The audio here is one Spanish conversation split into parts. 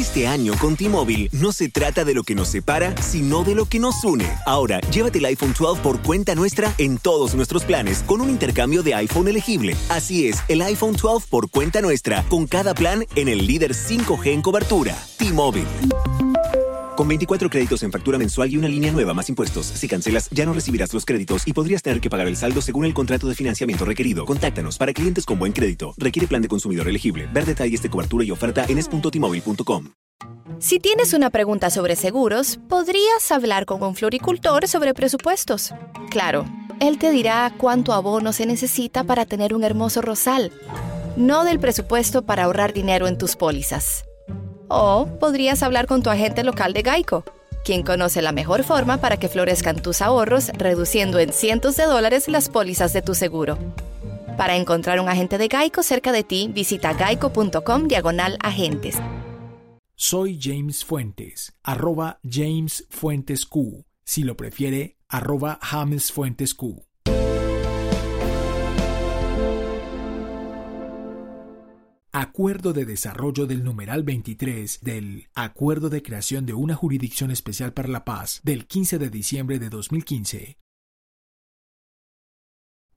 Este año con T-Mobile no se trata de lo que nos separa, sino de lo que nos une. Ahora, llévate el iPhone 12 por cuenta nuestra en todos nuestros planes con un intercambio de iPhone elegible. Así es, el iPhone 12 por cuenta nuestra, con cada plan en el líder 5G en cobertura. T-Mobile. Con 24 créditos en factura mensual y una línea nueva más impuestos, si cancelas ya no recibirás los créditos y podrías tener que pagar el saldo según el contrato de financiamiento requerido. Contáctanos para clientes con buen crédito. Requiere plan de consumidor elegible. Ver detalles de cobertura y oferta en es.tmobile.com. Si tienes una pregunta sobre seguros, podrías hablar con un floricultor sobre presupuestos. Claro, él te dirá cuánto abono se necesita para tener un hermoso rosal, no del presupuesto para ahorrar dinero en tus pólizas. O podrías hablar con tu agente local de Geico, quien conoce la mejor forma para que florezcan tus ahorros, reduciendo en cientos de dólares las pólizas de tu seguro. Para encontrar un agente de Geico cerca de ti, visita geico.com diagonal agentes. Soy James Fuentes, arroba James Fuentes Q. Si lo prefiere, arroba James Fuentes Q. Acuerdo de desarrollo del numeral 23 del Acuerdo de creación de una jurisdicción especial para la paz del 15 de diciembre de 2015.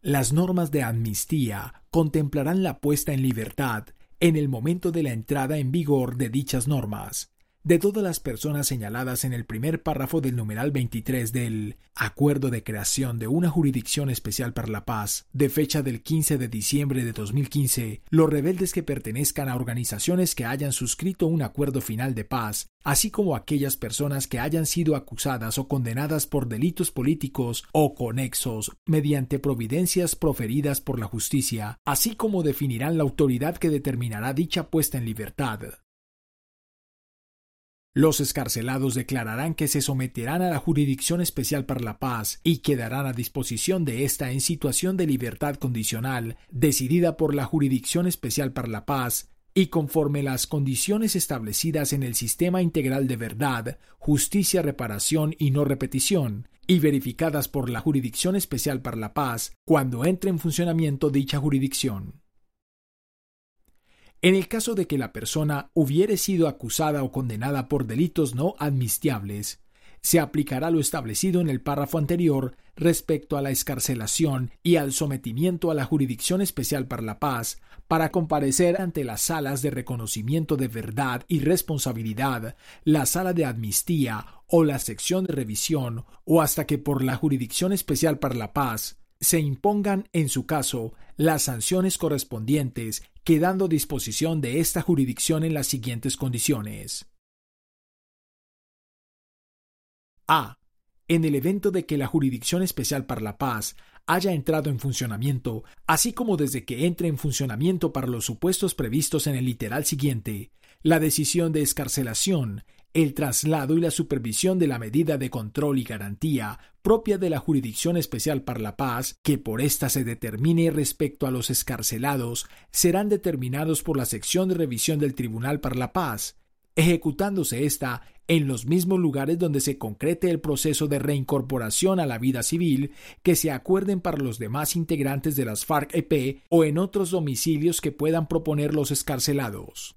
Las normas de amnistía contemplarán la puesta en libertad en el momento de la entrada en vigor de dichas normas de todas las personas señaladas en el primer párrafo del numeral 23 del Acuerdo de creación de una jurisdicción especial para la paz, de fecha del 15 de diciembre de 2015, los rebeldes que pertenezcan a organizaciones que hayan suscrito un acuerdo final de paz, así como aquellas personas que hayan sido acusadas o condenadas por delitos políticos o conexos mediante providencias proferidas por la justicia, así como definirán la autoridad que determinará dicha puesta en libertad. Los escarcelados declararán que se someterán a la Jurisdicción Especial para la Paz y quedarán a disposición de ésta en situación de libertad condicional, decidida por la Jurisdicción Especial para la Paz, y conforme las condiciones establecidas en el Sistema Integral de Verdad, Justicia, Reparación y No Repetición, y verificadas por la Jurisdicción Especial para la Paz cuando entre en funcionamiento dicha jurisdicción. En el caso de que la persona hubiere sido acusada o condenada por delitos no admisibles, se aplicará lo establecido en el párrafo anterior respecto a la escarcelación y al sometimiento a la Jurisdicción Especial para la Paz para comparecer ante las salas de reconocimiento de verdad y responsabilidad, la sala de amnistía o la sección de revisión, o hasta que por la Jurisdicción Especial para la Paz se impongan, en su caso, las sanciones correspondientes, quedando disposición de esta jurisdicción en las siguientes condiciones. A. En el evento de que la Jurisdicción Especial para la Paz haya entrado en funcionamiento, así como desde que entre en funcionamiento para los supuestos previstos en el literal siguiente, la decisión de escarcelación, el traslado y la supervisión de la medida de control y garantía propia de la Jurisdicción Especial para la Paz, que por ésta se determine respecto a los escarcelados, serán determinados por la sección de revisión del Tribunal para la Paz, ejecutándose ésta en los mismos lugares donde se concrete el proceso de reincorporación a la vida civil que se acuerden para los demás integrantes de las FARC-EP o en otros domicilios que puedan proponer los escarcelados.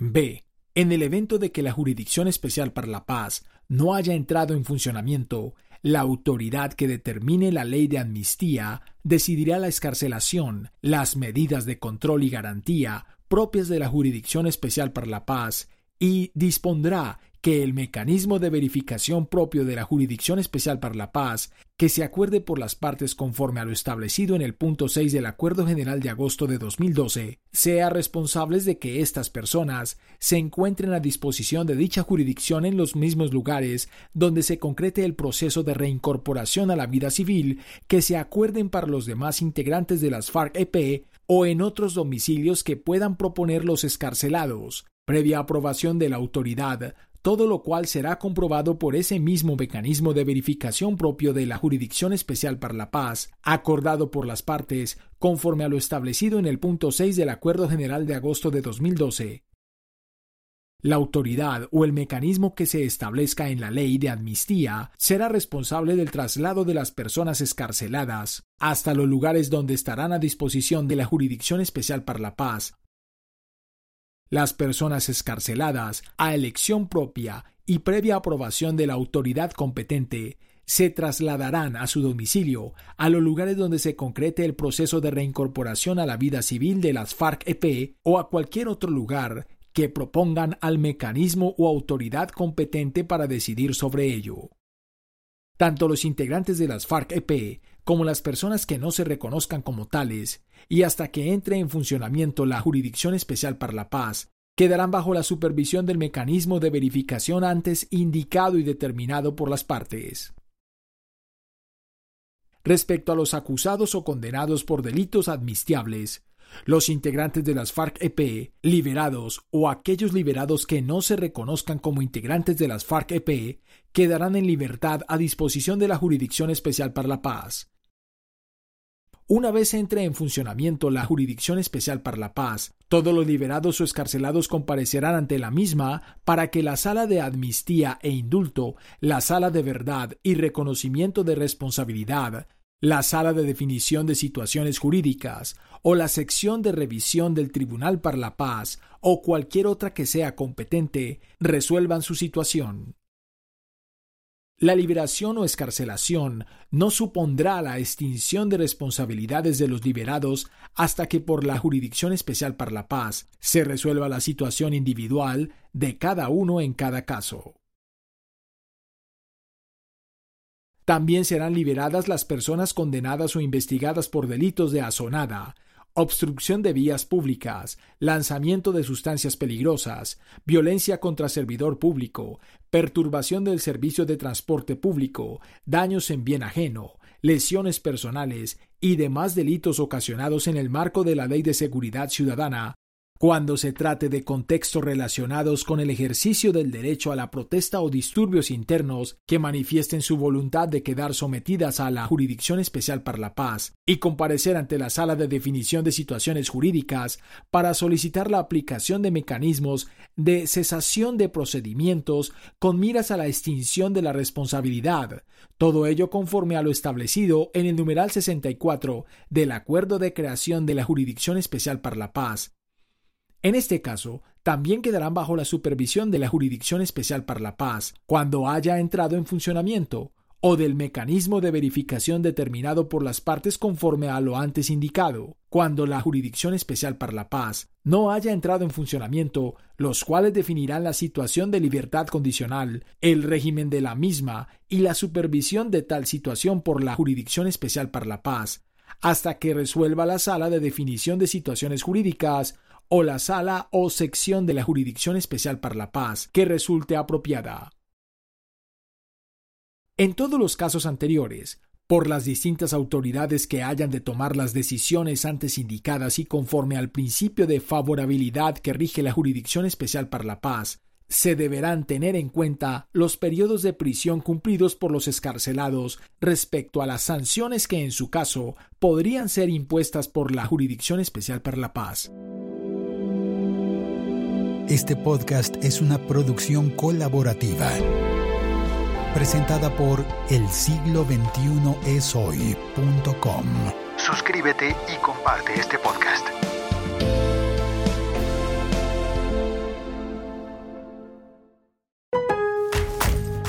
B. En el evento de que la Jurisdicción Especial para la Paz no haya entrado en funcionamiento, la autoridad que determine la ley de amnistía decidirá la escarcelación, las medidas de control y garantía propias de la Jurisdicción Especial para la Paz y dispondrá que el mecanismo de verificación propio de la Jurisdicción Especial para la Paz, que se acuerde por las partes conforme a lo establecido en el punto 6 del Acuerdo General de agosto de 2012, sea responsables de que estas personas se encuentren a disposición de dicha jurisdicción en los mismos lugares donde se concrete el proceso de reincorporación a la vida civil que se acuerden para los demás integrantes de las FARC-EP o en otros domicilios que puedan proponer los escarcelados, previa aprobación de la autoridad, todo lo cual será comprobado por ese mismo mecanismo de verificación propio de la Jurisdicción Especial para la Paz, acordado por las partes, conforme a lo establecido en el punto 6 del Acuerdo General de agosto de 2012. La autoridad o el mecanismo que se establezca en la ley de amnistía será responsable del traslado de las personas escarceladas hasta los lugares donde estarán a disposición de la Jurisdicción Especial para la Paz Las personas escarceladas, a elección propia y previa aprobación de la autoridad competente, se trasladarán a su domicilio, a los lugares donde se concrete el proceso de reincorporación a la vida civil de las FARC-EP o a cualquier otro lugar que propongan al mecanismo o autoridad competente para decidir sobre ello. Tanto los integrantes de las FARC-EP como las personas que no se reconozcan como tales, y hasta que entre en funcionamiento la Jurisdicción Especial para la Paz, quedarán bajo la supervisión del mecanismo de verificación antes indicado y determinado por las partes. Respecto a los acusados o condenados por delitos admistiables, los integrantes de las FARC-EP liberados o aquellos liberados que no se reconozcan como integrantes de las FARC-EP quedarán en libertad a disposición de la Jurisdicción Especial para la Paz. Una vez entre en funcionamiento la Jurisdicción Especial para la Paz, todos los liberados o escarcelados comparecerán ante la misma para que la sala de amnistía e indulto, la sala de verdad y reconocimiento de responsabilidad, la sala de definición de situaciones jurídicas o la sección de revisión del Tribunal para la Paz o cualquier otra que sea competente resuelvan su situación. La liberación o escarcelación no supondrá la extinción de responsabilidades de los liberados hasta que por la Jurisdicción Especial para la Paz se resuelva la situación individual de cada uno en cada caso. También serán liberadas las personas condenadas o investigadas por delitos de azonada, obstrucción de vías públicas, lanzamiento de sustancias peligrosas, violencia contra servidor público, perturbación del servicio de transporte público, daños en bien ajeno, lesiones personales y demás delitos ocasionados en el marco de la Ley de Seguridad Ciudadana cuando se trate de contextos relacionados con el ejercicio del derecho a la protesta o disturbios internos que manifiesten su voluntad de quedar sometidas a la Jurisdicción Especial para la Paz y comparecer ante la Sala de Definición de Situaciones Jurídicas para solicitar la aplicación de mecanismos de cesación de procedimientos con miras a la extinción de la responsabilidad, todo ello conforme a lo establecido en el numeral 64 del Acuerdo de Creación de la Jurisdicción Especial para la Paz en este caso, también quedarán bajo la supervisión de la Jurisdicción Especial para la Paz cuando haya entrado en funcionamiento, o del mecanismo de verificación determinado por las partes conforme a lo antes indicado, cuando la Jurisdicción Especial para la Paz no haya entrado en funcionamiento, los cuales definirán la situación de libertad condicional, el régimen de la misma y la supervisión de tal situación por la Jurisdicción Especial para la Paz, hasta que resuelva la sala de definición de situaciones jurídicas o la sala o sección de la Jurisdicción Especial para la Paz que resulte apropiada. En todos los casos anteriores, por las distintas autoridades que hayan de tomar las decisiones antes indicadas y conforme al principio de favorabilidad que rige la Jurisdicción Especial para la Paz, se deberán tener en cuenta los periodos de prisión cumplidos por los escarcelados respecto a las sanciones que en su caso podrían ser impuestas por la Jurisdicción Especial para la Paz. Este podcast es una producción colaborativa presentada por el siglo 21 esoy.com. Suscríbete y comparte este podcast.